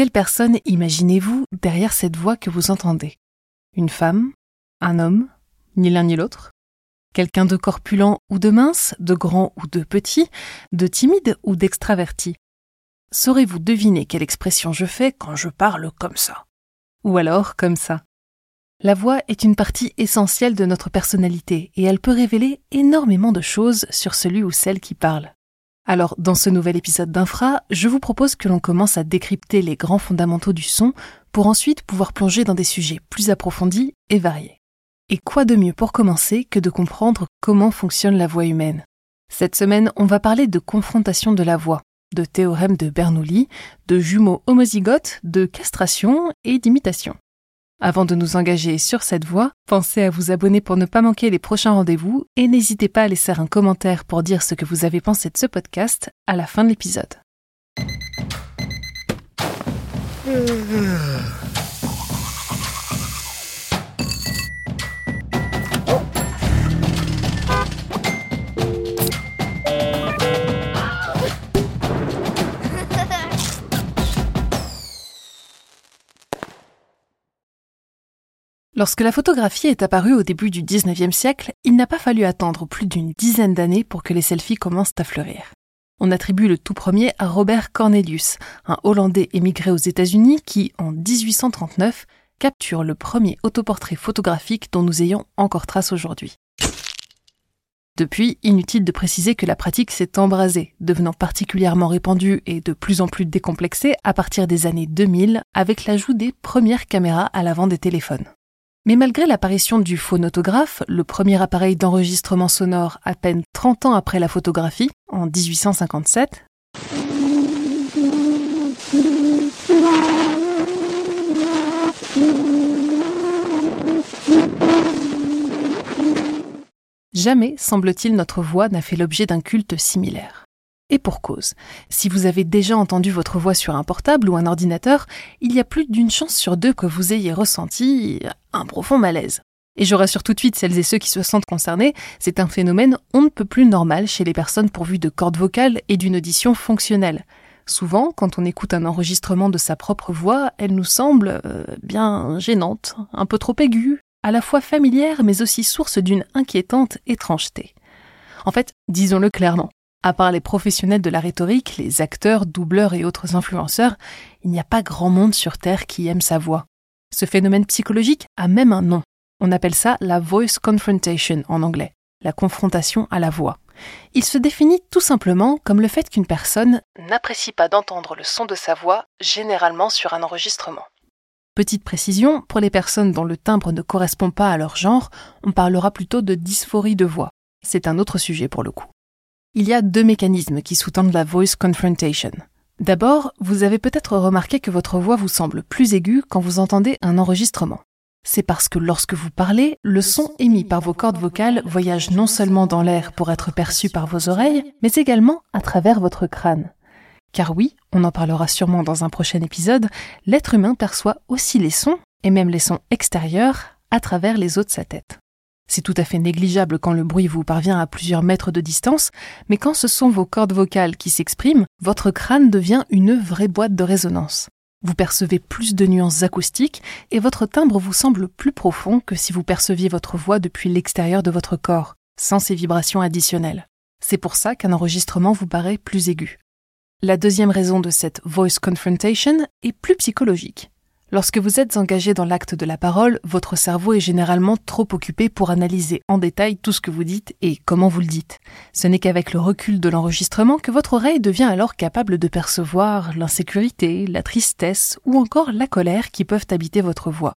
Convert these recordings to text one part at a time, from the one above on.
Quelle personne imaginez-vous derrière cette voix que vous entendez? Une femme? Un homme? Ni l'un ni l'autre? Quelqu'un de corpulent ou de mince, de grand ou de petit, de timide ou d'extraverti? Saurez-vous deviner quelle expression je fais quand je parle comme ça? Ou alors comme ça? La voix est une partie essentielle de notre personnalité et elle peut révéler énormément de choses sur celui ou celle qui parle. Alors, dans ce nouvel épisode d'Infra, je vous propose que l'on commence à décrypter les grands fondamentaux du son pour ensuite pouvoir plonger dans des sujets plus approfondis et variés. Et quoi de mieux pour commencer que de comprendre comment fonctionne la voix humaine? Cette semaine, on va parler de confrontation de la voix, de théorème de Bernoulli, de jumeaux homozygotes, de castration et d'imitation. Avant de nous engager sur cette voie, pensez à vous abonner pour ne pas manquer les prochains rendez-vous et n'hésitez pas à laisser un commentaire pour dire ce que vous avez pensé de ce podcast à la fin de l'épisode. Lorsque la photographie est apparue au début du 19e siècle, il n'a pas fallu attendre plus d'une dizaine d'années pour que les selfies commencent à fleurir. On attribue le tout premier à Robert Cornelius, un Hollandais émigré aux États-Unis qui, en 1839, capture le premier autoportrait photographique dont nous ayons encore trace aujourd'hui. Depuis, inutile de préciser que la pratique s'est embrasée, devenant particulièrement répandue et de plus en plus décomplexée à partir des années 2000 avec l'ajout des premières caméras à l'avant des téléphones. Mais malgré l'apparition du phonotographe, le premier appareil d'enregistrement sonore à peine 30 ans après la photographie, en 1857, jamais, semble-t-il, notre voix n'a fait l'objet d'un culte similaire. Et pour cause. Si vous avez déjà entendu votre voix sur un portable ou un ordinateur, il y a plus d'une chance sur deux que vous ayez ressenti un profond malaise. Et je rassure tout de suite celles et ceux qui se sentent concernés, c'est un phénomène on ne peut plus normal chez les personnes pourvues de cordes vocales et d'une audition fonctionnelle. Souvent, quand on écoute un enregistrement de sa propre voix, elle nous semble euh, bien gênante, un peu trop aiguë, à la fois familière mais aussi source d'une inquiétante étrangeté. En fait, disons-le clairement, à part les professionnels de la rhétorique, les acteurs, doubleurs et autres influenceurs, il n'y a pas grand monde sur Terre qui aime sa voix. Ce phénomène psychologique a même un nom. On appelle ça la voice confrontation en anglais, la confrontation à la voix. Il se définit tout simplement comme le fait qu'une personne n'apprécie pas d'entendre le son de sa voix, généralement sur un enregistrement. Petite précision, pour les personnes dont le timbre ne correspond pas à leur genre, on parlera plutôt de dysphorie de voix. C'est un autre sujet pour le coup. Il y a deux mécanismes qui sous-tendent la voice confrontation. D'abord, vous avez peut-être remarqué que votre voix vous semble plus aiguë quand vous entendez un enregistrement. C'est parce que lorsque vous parlez, le son émis par vos cordes vocales voyage non seulement dans l'air pour être perçu par vos oreilles, mais également à travers votre crâne. Car oui, on en parlera sûrement dans un prochain épisode, l'être humain perçoit aussi les sons, et même les sons extérieurs, à travers les os de sa tête. C'est tout à fait négligeable quand le bruit vous parvient à plusieurs mètres de distance, mais quand ce sont vos cordes vocales qui s'expriment, votre crâne devient une vraie boîte de résonance. Vous percevez plus de nuances acoustiques et votre timbre vous semble plus profond que si vous perceviez votre voix depuis l'extérieur de votre corps, sans ces vibrations additionnelles. C'est pour ça qu'un enregistrement vous paraît plus aigu. La deuxième raison de cette voice confrontation est plus psychologique. Lorsque vous êtes engagé dans l'acte de la parole, votre cerveau est généralement trop occupé pour analyser en détail tout ce que vous dites et comment vous le dites. Ce n'est qu'avec le recul de l'enregistrement que votre oreille devient alors capable de percevoir l'insécurité, la tristesse ou encore la colère qui peuvent habiter votre voix.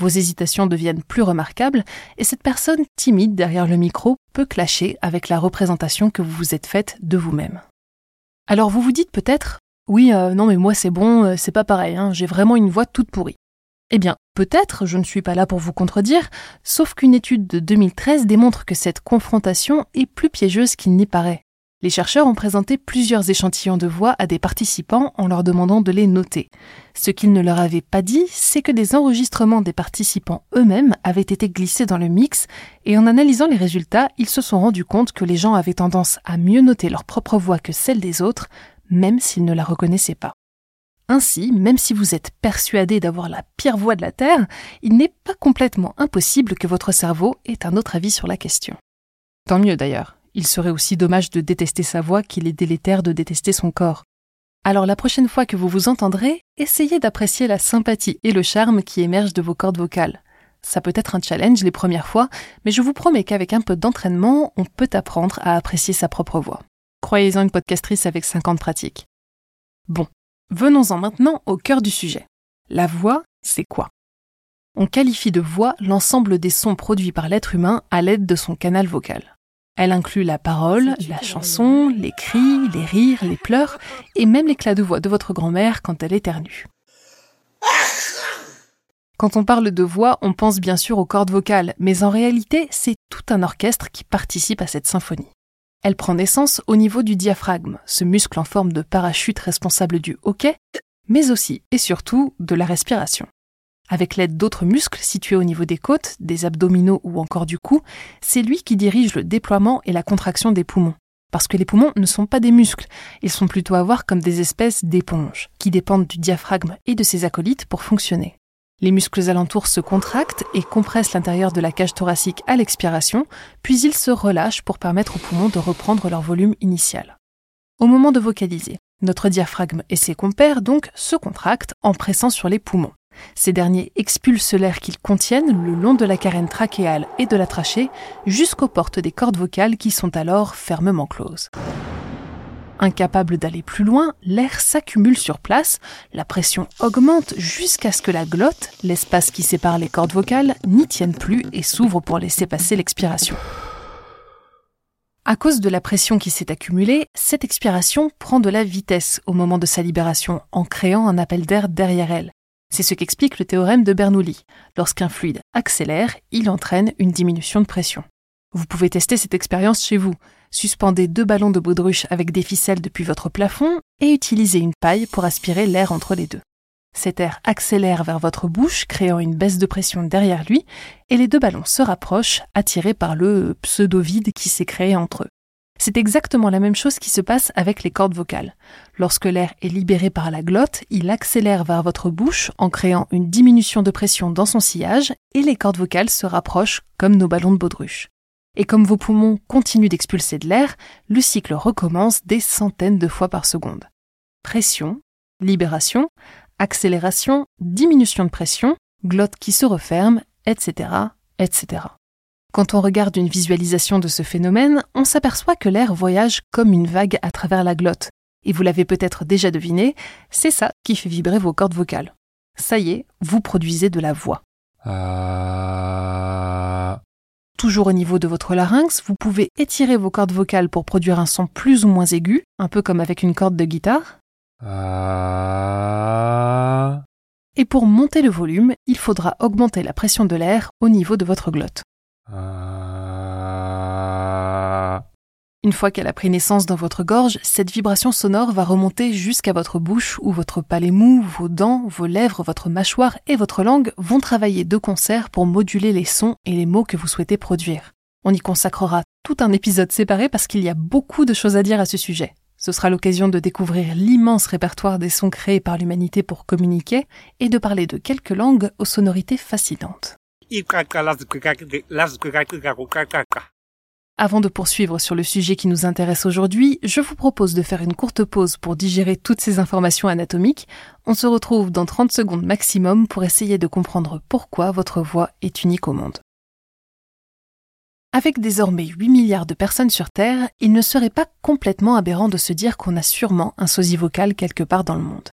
Vos hésitations deviennent plus remarquables et cette personne timide derrière le micro peut clasher avec la représentation que vous vous êtes faite de vous-même. Alors vous vous dites peut-être oui, euh, non mais moi c'est bon, euh, c'est pas pareil, hein, j'ai vraiment une voix toute pourrie. Eh bien, peut-être, je ne suis pas là pour vous contredire, sauf qu'une étude de 2013 démontre que cette confrontation est plus piégeuse qu'il n'y paraît. Les chercheurs ont présenté plusieurs échantillons de voix à des participants en leur demandant de les noter. Ce qu'ils ne leur avaient pas dit, c'est que des enregistrements des participants eux-mêmes avaient été glissés dans le mix, et en analysant les résultats, ils se sont rendus compte que les gens avaient tendance à mieux noter leur propre voix que celle des autres, même s'ils ne la reconnaissaient pas. Ainsi, même si vous êtes persuadé d'avoir la pire voix de la Terre, il n'est pas complètement impossible que votre cerveau ait un autre avis sur la question. Tant mieux d'ailleurs. Il serait aussi dommage de détester sa voix qu'il est délétère de détester son corps. Alors la prochaine fois que vous vous entendrez, essayez d'apprécier la sympathie et le charme qui émergent de vos cordes vocales. Ça peut être un challenge les premières fois, mais je vous promets qu'avec un peu d'entraînement, on peut apprendre à apprécier sa propre voix. Croyez-en une podcastrice avec 50 pratiques. Bon, venons-en maintenant au cœur du sujet. La voix, c'est quoi? On qualifie de voix l'ensemble des sons produits par l'être humain à l'aide de son canal vocal. Elle inclut la parole, la chanson, les cris, les rires, les pleurs et même l'éclat de voix de votre grand-mère quand elle éternue. Quand on parle de voix, on pense bien sûr aux cordes vocales, mais en réalité, c'est tout un orchestre qui participe à cette symphonie. Elle prend naissance au niveau du diaphragme, ce muscle en forme de parachute responsable du hoquet, mais aussi et surtout de la respiration. Avec l'aide d'autres muscles situés au niveau des côtes, des abdominaux ou encore du cou, c'est lui qui dirige le déploiement et la contraction des poumons. Parce que les poumons ne sont pas des muscles, ils sont plutôt à voir comme des espèces d'éponges, qui dépendent du diaphragme et de ses acolytes pour fonctionner. Les muscles alentours se contractent et compressent l'intérieur de la cage thoracique à l'expiration, puis ils se relâchent pour permettre aux poumons de reprendre leur volume initial. Au moment de vocaliser, notre diaphragme et ses compères donc se contractent en pressant sur les poumons. Ces derniers expulsent l'air qu'ils contiennent le long de la carène trachéale et de la trachée jusqu'aux portes des cordes vocales qui sont alors fermement closes. Incapable d'aller plus loin, l'air s'accumule sur place, la pression augmente jusqu'à ce que la glotte, l'espace qui sépare les cordes vocales, n'y tienne plus et s'ouvre pour laisser passer l'expiration. À cause de la pression qui s'est accumulée, cette expiration prend de la vitesse au moment de sa libération en créant un appel d'air derrière elle. C'est ce qu'explique le théorème de Bernoulli. Lorsqu'un fluide accélère, il entraîne une diminution de pression. Vous pouvez tester cette expérience chez vous. Suspendez deux ballons de baudruche avec des ficelles depuis votre plafond et utilisez une paille pour aspirer l'air entre les deux. Cet air accélère vers votre bouche, créant une baisse de pression derrière lui, et les deux ballons se rapprochent, attirés par le pseudo-vide qui s'est créé entre eux. C'est exactement la même chose qui se passe avec les cordes vocales. Lorsque l'air est libéré par la glotte, il accélère vers votre bouche en créant une diminution de pression dans son sillage et les cordes vocales se rapprochent comme nos ballons de baudruche. Et comme vos poumons continuent d'expulser de l'air, le cycle recommence des centaines de fois par seconde. Pression, libération, accélération, diminution de pression, glotte qui se referme, etc., etc. Quand on regarde une visualisation de ce phénomène, on s'aperçoit que l'air voyage comme une vague à travers la glotte. Et vous l'avez peut-être déjà deviné, c'est ça qui fait vibrer vos cordes vocales. Ça y est, vous produisez de la voix. Euh toujours au niveau de votre larynx, vous pouvez étirer vos cordes vocales pour produire un son plus ou moins aigu, un peu comme avec une corde de guitare. Ah. Et pour monter le volume, il faudra augmenter la pression de l'air au niveau de votre glotte. Ah. Une fois qu'elle a pris naissance dans votre gorge, cette vibration sonore va remonter jusqu'à votre bouche où votre palais mou, vos dents, vos lèvres, votre mâchoire et votre langue vont travailler de concert pour moduler les sons et les mots que vous souhaitez produire. On y consacrera tout un épisode séparé parce qu'il y a beaucoup de choses à dire à ce sujet. Ce sera l'occasion de découvrir l'immense répertoire des sons créés par l'humanité pour communiquer et de parler de quelques langues aux sonorités fascinantes. Avant de poursuivre sur le sujet qui nous intéresse aujourd'hui, je vous propose de faire une courte pause pour digérer toutes ces informations anatomiques. On se retrouve dans 30 secondes maximum pour essayer de comprendre pourquoi votre voix est unique au monde. Avec désormais 8 milliards de personnes sur Terre, il ne serait pas complètement aberrant de se dire qu'on a sûrement un sosie vocal quelque part dans le monde.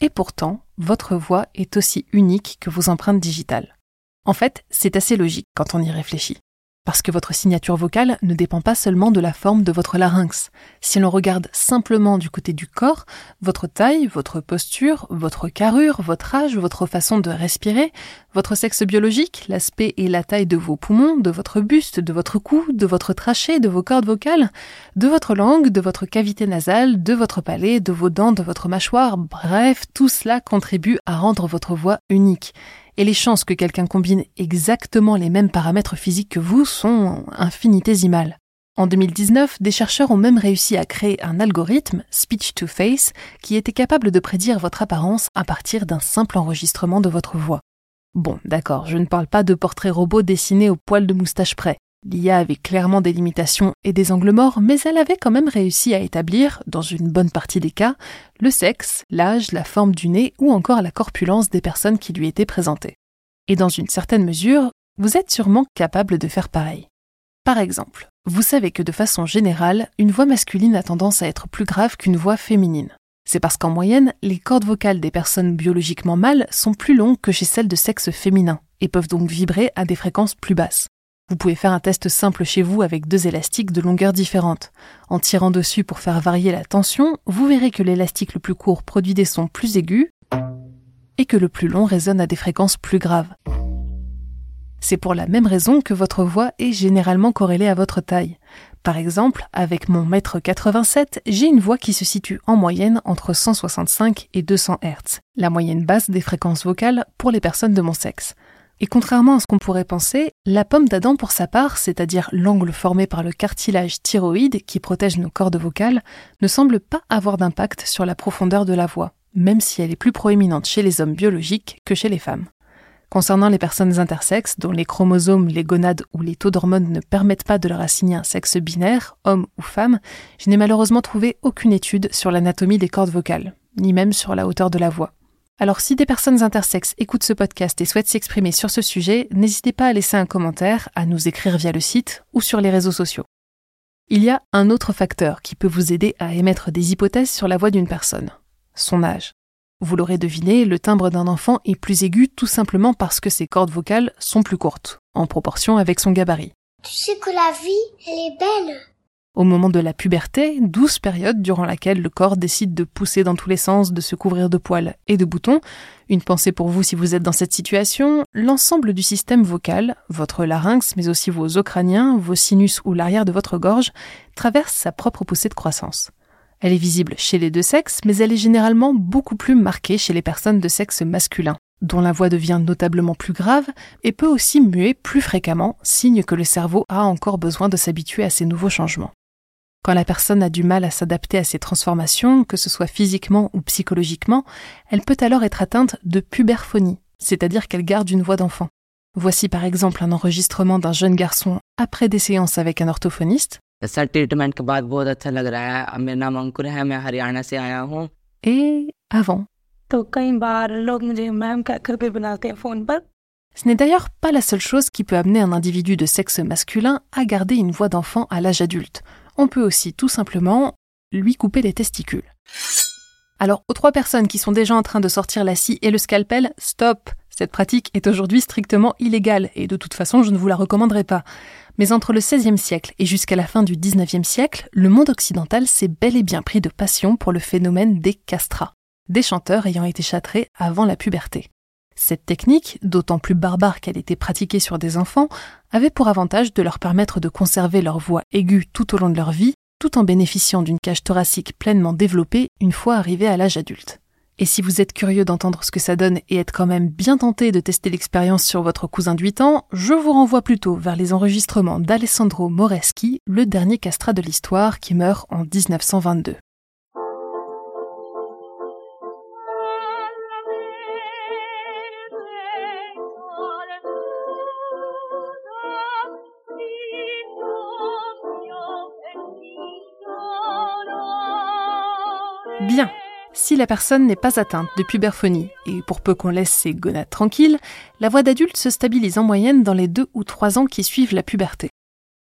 Et pourtant, votre voix est aussi unique que vos empreintes digitales. En fait, c'est assez logique quand on y réfléchit. Parce que votre signature vocale ne dépend pas seulement de la forme de votre larynx. Si l'on regarde simplement du côté du corps, votre taille, votre posture, votre carrure, votre âge, votre façon de respirer, votre sexe biologique, l'aspect et la taille de vos poumons, de votre buste, de votre cou, de votre trachée, de vos cordes vocales, de votre langue, de votre cavité nasale, de votre palais, de vos dents, de votre mâchoire, bref, tout cela contribue à rendre votre voix unique et les chances que quelqu'un combine exactement les mêmes paramètres physiques que vous sont infinitésimales. En 2019, des chercheurs ont même réussi à créer un algorithme, Speech to Face, qui était capable de prédire votre apparence à partir d'un simple enregistrement de votre voix. Bon, d'accord, je ne parle pas de portraits robots dessinés au poil de moustache près. L'IA avait clairement des limitations et des angles morts, mais elle avait quand même réussi à établir, dans une bonne partie des cas, le sexe, l'âge, la forme du nez ou encore la corpulence des personnes qui lui étaient présentées. Et dans une certaine mesure, vous êtes sûrement capable de faire pareil. Par exemple, vous savez que de façon générale, une voix masculine a tendance à être plus grave qu'une voix féminine. C'est parce qu'en moyenne, les cordes vocales des personnes biologiquement mâles sont plus longues que chez celles de sexe féminin et peuvent donc vibrer à des fréquences plus basses. Vous pouvez faire un test simple chez vous avec deux élastiques de longueur différente. En tirant dessus pour faire varier la tension, vous verrez que l'élastique le plus court produit des sons plus aigus et que le plus long résonne à des fréquences plus graves. C'est pour la même raison que votre voix est généralement corrélée à votre taille. Par exemple, avec mon mètre 87, j'ai une voix qui se situe en moyenne entre 165 et 200 Hz, la moyenne basse des fréquences vocales pour les personnes de mon sexe. Et contrairement à ce qu'on pourrait penser, la pomme d'Adam pour sa part, c'est-à-dire l'angle formé par le cartilage thyroïde qui protège nos cordes vocales, ne semble pas avoir d'impact sur la profondeur de la voix, même si elle est plus proéminente chez les hommes biologiques que chez les femmes. Concernant les personnes intersexes, dont les chromosomes, les gonades ou les taux d'hormones ne permettent pas de leur assigner un sexe binaire, homme ou femme, je n'ai malheureusement trouvé aucune étude sur l'anatomie des cordes vocales, ni même sur la hauteur de la voix. Alors si des personnes intersexes écoutent ce podcast et souhaitent s'exprimer sur ce sujet, n'hésitez pas à laisser un commentaire, à nous écrire via le site ou sur les réseaux sociaux. Il y a un autre facteur qui peut vous aider à émettre des hypothèses sur la voix d'une personne, son âge. Vous l'aurez deviné, le timbre d'un enfant est plus aigu tout simplement parce que ses cordes vocales sont plus courtes, en proportion avec son gabarit. Tu sais que la vie, elle est belle. Au moment de la puberté, douce période durant laquelle le corps décide de pousser dans tous les sens, de se couvrir de poils et de boutons, une pensée pour vous si vous êtes dans cette situation, l'ensemble du système vocal, votre larynx mais aussi vos os crâniens, vos sinus ou l'arrière de votre gorge, traverse sa propre poussée de croissance. Elle est visible chez les deux sexes, mais elle est généralement beaucoup plus marquée chez les personnes de sexe masculin dont la voix devient notablement plus grave et peut aussi muer plus fréquemment, signe que le cerveau a encore besoin de s'habituer à ces nouveaux changements. Quand la personne a du mal à s'adapter à ces transformations, que ce soit physiquement ou psychologiquement, elle peut alors être atteinte de puberphonie, c'est-à-dire qu'elle garde une voix d'enfant. Voici par exemple un enregistrement d'un jeune garçon après des séances avec un orthophoniste. Et avant. Ce n'est d'ailleurs pas la seule chose qui peut amener un individu de sexe masculin à garder une voix d'enfant à l'âge adulte on peut aussi tout simplement lui couper les testicules. Alors, aux trois personnes qui sont déjà en train de sortir la scie et le scalpel, stop Cette pratique est aujourd'hui strictement illégale, et de toute façon, je ne vous la recommanderai pas. Mais entre le XVIe siècle et jusqu'à la fin du XIXe siècle, le monde occidental s'est bel et bien pris de passion pour le phénomène des castrats, des chanteurs ayant été châtrés avant la puberté. Cette technique, d'autant plus barbare qu'elle était pratiquée sur des enfants, avait pour avantage de leur permettre de conserver leur voix aiguë tout au long de leur vie, tout en bénéficiant d'une cage thoracique pleinement développée une fois arrivés à l'âge adulte. Et si vous êtes curieux d'entendre ce que ça donne et êtes quand même bien tenté de tester l'expérience sur votre cousin de 8 ans, je vous renvoie plutôt vers les enregistrements d'Alessandro Moreschi, le dernier castrat de l'histoire qui meurt en 1922. Si la personne n'est pas atteinte de puberphonie, et pour peu qu'on laisse ses gonades tranquilles, la voix d'adulte se stabilise en moyenne dans les deux ou trois ans qui suivent la puberté.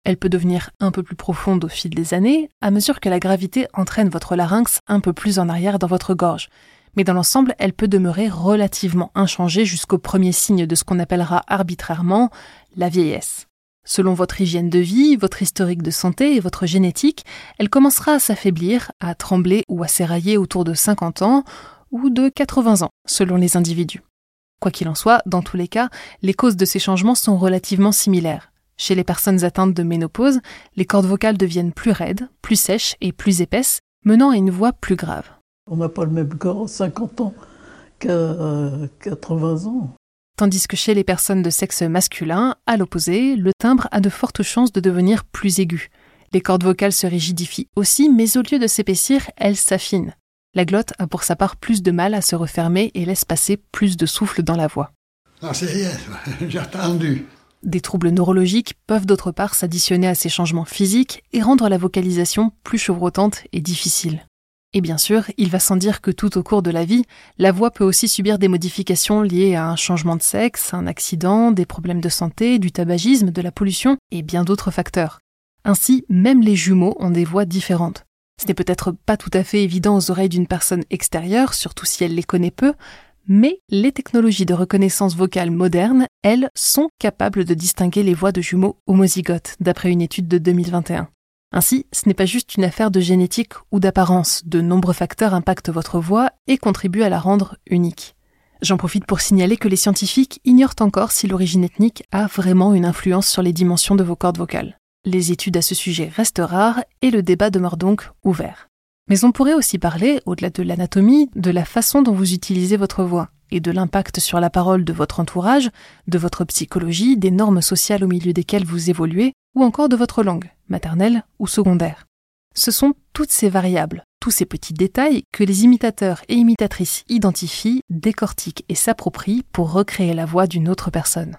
Elle peut devenir un peu plus profonde au fil des années, à mesure que la gravité entraîne votre larynx un peu plus en arrière dans votre gorge. Mais dans l'ensemble, elle peut demeurer relativement inchangée jusqu'au premier signe de ce qu'on appellera arbitrairement la vieillesse. Selon votre hygiène de vie, votre historique de santé et votre génétique, elle commencera à s'affaiblir, à trembler ou à s'érailler autour de 50 ans ou de 80 ans, selon les individus. Quoi qu'il en soit, dans tous les cas, les causes de ces changements sont relativement similaires. Chez les personnes atteintes de ménopause, les cordes vocales deviennent plus raides, plus sèches et plus épaisses, menant à une voix plus grave. On n'a pas le même corps à 50 ans qu'à 80 ans. Tandis que chez les personnes de sexe masculin, à l'opposé, le timbre a de fortes chances de devenir plus aigu. Les cordes vocales se rigidifient aussi, mais au lieu de s'épaissir, elles s'affinent. La glotte a pour sa part plus de mal à se refermer et laisse passer plus de souffle dans la voix. Non, c'est rien, j'ai attendu. Des troubles neurologiques peuvent d'autre part s'additionner à ces changements physiques et rendre la vocalisation plus chevrotante et difficile. Et bien sûr, il va sans dire que tout au cours de la vie, la voix peut aussi subir des modifications liées à un changement de sexe, un accident, des problèmes de santé, du tabagisme, de la pollution et bien d'autres facteurs. Ainsi, même les jumeaux ont des voix différentes. Ce n'est peut-être pas tout à fait évident aux oreilles d'une personne extérieure, surtout si elle les connaît peu, mais les technologies de reconnaissance vocale modernes, elles, sont capables de distinguer les voix de jumeaux homozygotes, d'après une étude de 2021. Ainsi, ce n'est pas juste une affaire de génétique ou d'apparence, de nombreux facteurs impactent votre voix et contribuent à la rendre unique. J'en profite pour signaler que les scientifiques ignorent encore si l'origine ethnique a vraiment une influence sur les dimensions de vos cordes vocales. Les études à ce sujet restent rares et le débat demeure donc ouvert. Mais on pourrait aussi parler, au-delà de l'anatomie, de la façon dont vous utilisez votre voix et de l'impact sur la parole de votre entourage, de votre psychologie, des normes sociales au milieu desquelles vous évoluez, ou encore de votre langue, maternelle ou secondaire. Ce sont toutes ces variables, tous ces petits détails que les imitateurs et imitatrices identifient, décortiquent et s'approprient pour recréer la voix d'une autre personne.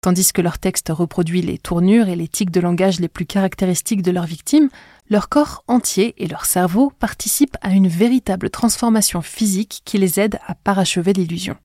Tandis que leur texte reproduit les tournures et les tics de langage les plus caractéristiques de leur victime, leur corps entier et leur cerveau participent à une véritable transformation physique qui les aide à parachever l'illusion.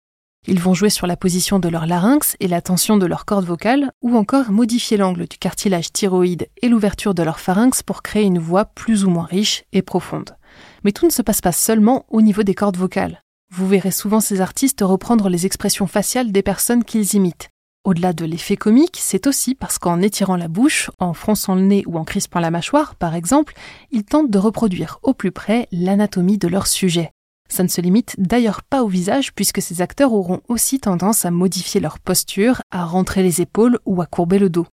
Ils vont jouer sur la position de leur larynx et la tension de leur corde vocale, ou encore modifier l'angle du cartilage thyroïde et l'ouverture de leur pharynx pour créer une voix plus ou moins riche et profonde. Mais tout ne se passe pas seulement au niveau des cordes vocales. Vous verrez souvent ces artistes reprendre les expressions faciales des personnes qu'ils imitent. Au-delà de l'effet comique, c'est aussi parce qu'en étirant la bouche, en fronçant le nez ou en crispant la mâchoire, par exemple, ils tentent de reproduire au plus près l'anatomie de leur sujet. Ça ne se limite d'ailleurs pas au visage puisque ces acteurs auront aussi tendance à modifier leur posture, à rentrer les épaules ou à courber le dos.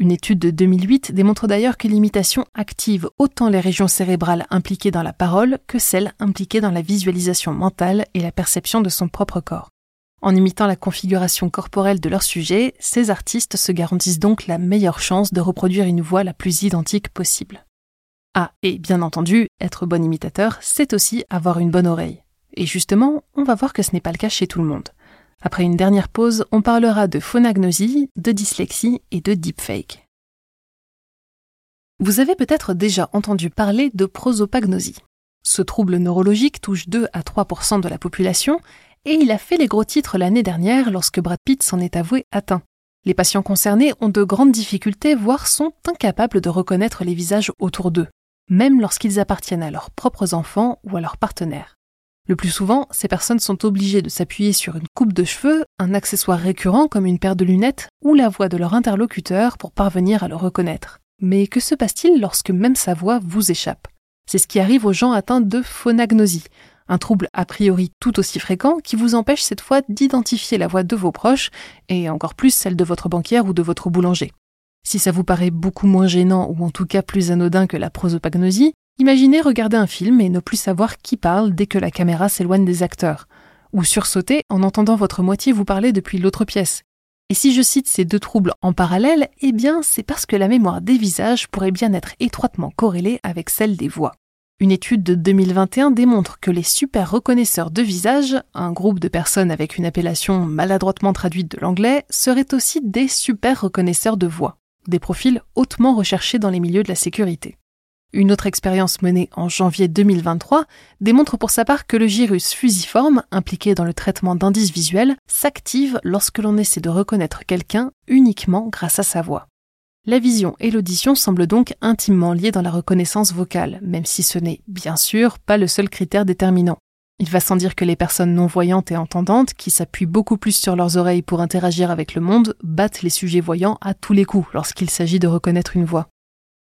Une étude de 2008 démontre d'ailleurs que l'imitation active autant les régions cérébrales impliquées dans la parole que celles impliquées dans la visualisation mentale et la perception de son propre corps. En imitant la configuration corporelle de leur sujet, ces artistes se garantissent donc la meilleure chance de reproduire une voix la plus identique possible. Ah, et bien entendu, être bon imitateur, c'est aussi avoir une bonne oreille. Et justement, on va voir que ce n'est pas le cas chez tout le monde. Après une dernière pause, on parlera de phonagnosie, de dyslexie et de deepfake. Vous avez peut-être déjà entendu parler de prosopagnosie. Ce trouble neurologique touche 2 à 3% de la population et il a fait les gros titres l'année dernière lorsque Brad Pitt s'en est avoué atteint. Les patients concernés ont de grandes difficultés, voire sont incapables de reconnaître les visages autour d'eux même lorsqu'ils appartiennent à leurs propres enfants ou à leurs partenaires. Le plus souvent, ces personnes sont obligées de s'appuyer sur une coupe de cheveux, un accessoire récurrent comme une paire de lunettes ou la voix de leur interlocuteur pour parvenir à le reconnaître. Mais que se passe-t-il lorsque même sa voix vous échappe? C'est ce qui arrive aux gens atteints de phonagnosie, un trouble a priori tout aussi fréquent qui vous empêche cette fois d'identifier la voix de vos proches et encore plus celle de votre banquière ou de votre boulanger. Si ça vous paraît beaucoup moins gênant ou en tout cas plus anodin que la prosopagnosie, imaginez regarder un film et ne plus savoir qui parle dès que la caméra s'éloigne des acteurs, ou sursauter en entendant votre moitié vous parler depuis l'autre pièce. Et si je cite ces deux troubles en parallèle, eh bien c'est parce que la mémoire des visages pourrait bien être étroitement corrélée avec celle des voix. Une étude de 2021 démontre que les super reconnaisseurs de visage, un groupe de personnes avec une appellation maladroitement traduite de l'anglais, seraient aussi des super reconnaisseurs de voix des profils hautement recherchés dans les milieux de la sécurité. Une autre expérience menée en janvier 2023 démontre pour sa part que le gyrus fusiforme, impliqué dans le traitement d'indices visuels, s'active lorsque l'on essaie de reconnaître quelqu'un uniquement grâce à sa voix. La vision et l'audition semblent donc intimement liées dans la reconnaissance vocale, même si ce n'est bien sûr pas le seul critère déterminant. Il va sans dire que les personnes non-voyantes et entendantes, qui s'appuient beaucoup plus sur leurs oreilles pour interagir avec le monde, battent les sujets voyants à tous les coups lorsqu'il s'agit de reconnaître une voix.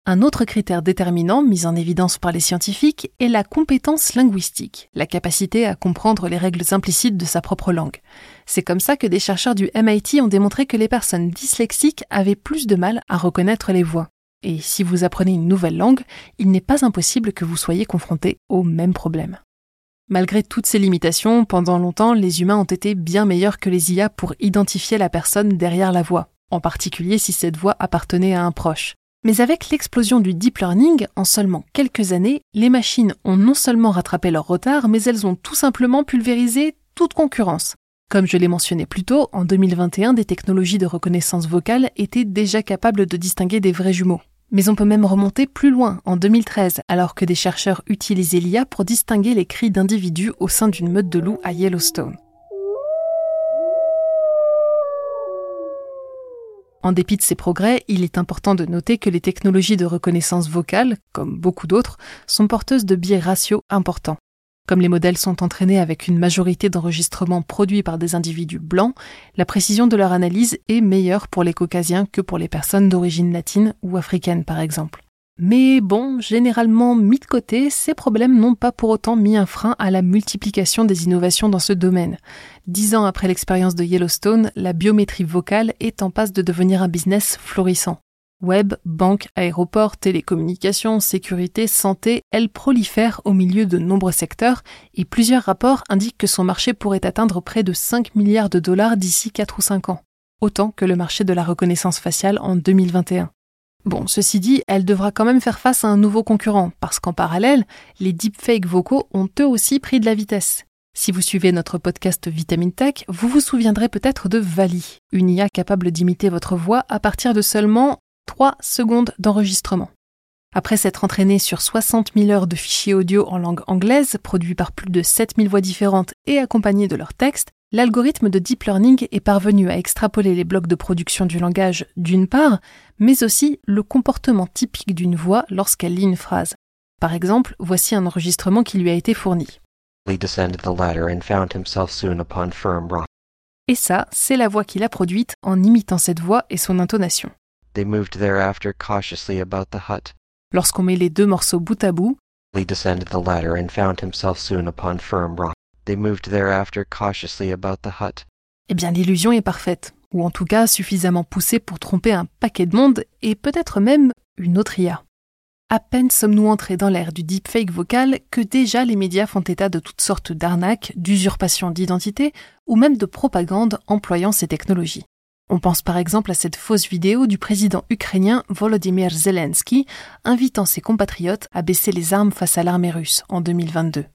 Un autre critère déterminant mis en évidence par les scientifiques est la compétence linguistique, la capacité à comprendre les règles implicites de sa propre langue. C'est comme ça que des chercheurs du MIT ont démontré que les personnes dyslexiques avaient plus de mal à reconnaître les voix. Et si vous apprenez une nouvelle langue, il n'est pas impossible que vous soyez confronté au même problème. Malgré toutes ces limitations, pendant longtemps, les humains ont été bien meilleurs que les IA pour identifier la personne derrière la voix, en particulier si cette voix appartenait à un proche. Mais avec l'explosion du deep learning, en seulement quelques années, les machines ont non seulement rattrapé leur retard, mais elles ont tout simplement pulvérisé toute concurrence. Comme je l'ai mentionné plus tôt, en 2021, des technologies de reconnaissance vocale étaient déjà capables de distinguer des vrais jumeaux. Mais on peut même remonter plus loin, en 2013, alors que des chercheurs utilisaient l'IA pour distinguer les cris d'individus au sein d'une meute de loups à Yellowstone. En dépit de ces progrès, il est important de noter que les technologies de reconnaissance vocale, comme beaucoup d'autres, sont porteuses de biais ratios importants. Comme les modèles sont entraînés avec une majorité d'enregistrements produits par des individus blancs, la précision de leur analyse est meilleure pour les caucasiens que pour les personnes d'origine latine ou africaine par exemple. Mais bon, généralement mis de côté, ces problèmes n'ont pas pour autant mis un frein à la multiplication des innovations dans ce domaine. Dix ans après l'expérience de Yellowstone, la biométrie vocale est en passe de devenir un business florissant. Web, banques, aéroports, télécommunications, sécurité, santé, elle prolifère au milieu de nombreux secteurs et plusieurs rapports indiquent que son marché pourrait atteindre près de 5 milliards de dollars d'ici 4 ou 5 ans, autant que le marché de la reconnaissance faciale en 2021. Bon, ceci dit, elle devra quand même faire face à un nouveau concurrent, parce qu'en parallèle, les deepfakes vocaux ont eux aussi pris de la vitesse. Si vous suivez notre podcast Vitamine Tech, vous vous souviendrez peut-être de Vali, une IA capable d'imiter votre voix à partir de seulement 3 secondes d'enregistrement. Après s'être entraîné sur 60 000 heures de fichiers audio en langue anglaise, produits par plus de 7000 voix différentes et accompagnés de leur texte, L'algorithme de deep learning est parvenu à extrapoler les blocs de production du langage d'une part, mais aussi le comportement typique d'une voix lorsqu'elle lit une phrase. Par exemple, voici un enregistrement qui lui a été fourni. Et ça, c'est la voix qu'il a produite en imitant cette voix et son intonation. Lorsqu'on met les deux morceaux bout à bout, They moved thereafter cautiously about the hut. Eh bien, l'illusion est parfaite, ou en tout cas suffisamment poussée pour tromper un paquet de monde et peut-être même une autre IA. À peine sommes-nous entrés dans l'ère du deepfake vocal que déjà les médias font état de toutes sortes d'arnaques, d'usurpation d'identité ou même de propagande employant ces technologies. On pense par exemple à cette fausse vidéo du président ukrainien Volodymyr Zelensky invitant ses compatriotes à baisser les armes face à l'armée russe en 2022.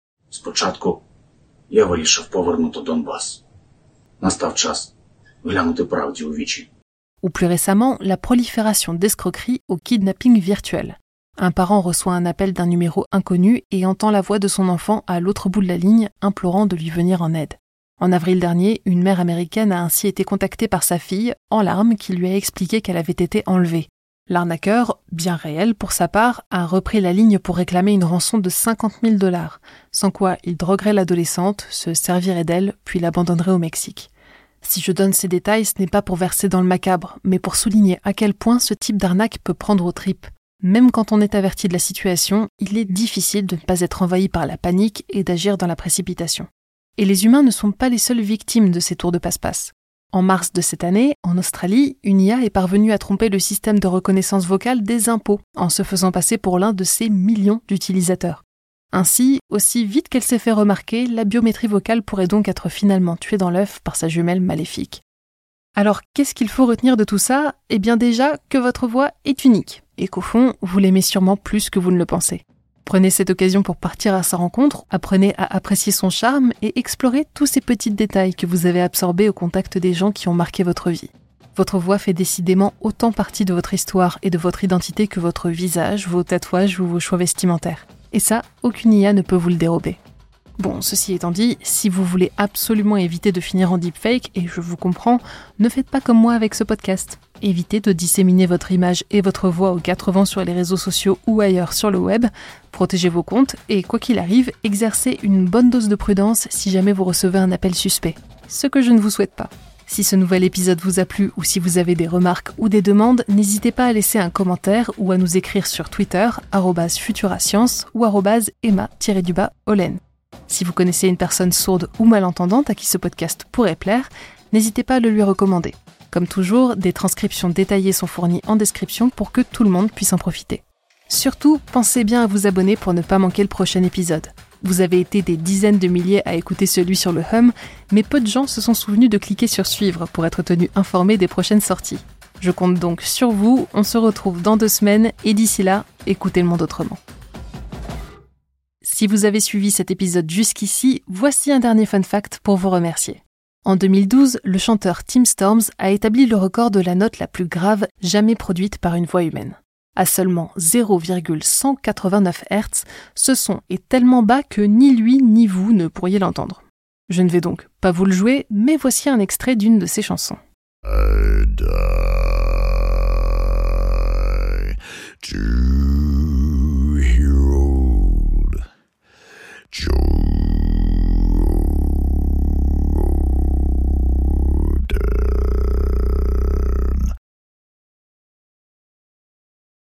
Ou plus récemment, la prolifération d'escroqueries au kidnapping virtuel. Un parent reçoit un appel d'un numéro inconnu et entend la voix de son enfant à l'autre bout de la ligne implorant de lui venir en aide. En avril dernier, une mère américaine a ainsi été contactée par sa fille, en larmes, qui lui a expliqué qu'elle avait été enlevée. L'arnaqueur, bien réel pour sa part, a repris la ligne pour réclamer une rançon de 50 000 dollars, sans quoi il droguerait l'adolescente, se servirait d'elle, puis l'abandonnerait au Mexique. Si je donne ces détails, ce n'est pas pour verser dans le macabre, mais pour souligner à quel point ce type d'arnaque peut prendre aux tripes. Même quand on est averti de la situation, il est difficile de ne pas être envahi par la panique et d'agir dans la précipitation. Et les humains ne sont pas les seules victimes de ces tours de passe-passe. En mars de cette année, en Australie, une IA est parvenue à tromper le système de reconnaissance vocale des impôts en se faisant passer pour l'un de ses millions d'utilisateurs. Ainsi, aussi vite qu'elle s'est fait remarquer, la biométrie vocale pourrait donc être finalement tuée dans l'œuf par sa jumelle maléfique. Alors, qu'est-ce qu'il faut retenir de tout ça? Eh bien déjà que votre voix est unique, et qu'au fond, vous l'aimez sûrement plus que vous ne le pensez. Prenez cette occasion pour partir à sa rencontre, apprenez à apprécier son charme et explorez tous ces petits détails que vous avez absorbés au contact des gens qui ont marqué votre vie. Votre voix fait décidément autant partie de votre histoire et de votre identité que votre visage, vos tatouages ou vos choix vestimentaires. Et ça, aucune IA ne peut vous le dérober. Bon, ceci étant dit, si vous voulez absolument éviter de finir en deepfake, et je vous comprends, ne faites pas comme moi avec ce podcast. Évitez de disséminer votre image et votre voix aux quatre vents sur les réseaux sociaux ou ailleurs sur le web. Protégez vos comptes et, quoi qu'il arrive, exercez une bonne dose de prudence si jamais vous recevez un appel suspect. Ce que je ne vous souhaite pas. Si ce nouvel épisode vous a plu ou si vous avez des remarques ou des demandes, n'hésitez pas à laisser un commentaire ou à nous écrire sur Twitter, futurascience ou emma-olen. Si vous connaissez une personne sourde ou malentendante à qui ce podcast pourrait plaire, n'hésitez pas à le lui recommander. Comme toujours, des transcriptions détaillées sont fournies en description pour que tout le monde puisse en profiter. Surtout, pensez bien à vous abonner pour ne pas manquer le prochain épisode. Vous avez été des dizaines de milliers à écouter celui sur le Hum, mais peu de gens se sont souvenus de cliquer sur suivre pour être tenus informés des prochaines sorties. Je compte donc sur vous, on se retrouve dans deux semaines et d'ici là, écoutez le monde autrement. Si vous avez suivi cet épisode jusqu'ici, voici un dernier fun fact pour vous remercier. En 2012, le chanteur Tim Storms a établi le record de la note la plus grave jamais produite par une voix humaine. À seulement 0,189 Hz, ce son est tellement bas que ni lui ni vous ne pourriez l'entendre. Je ne vais donc pas vous le jouer, mais voici un extrait d'une de ses chansons.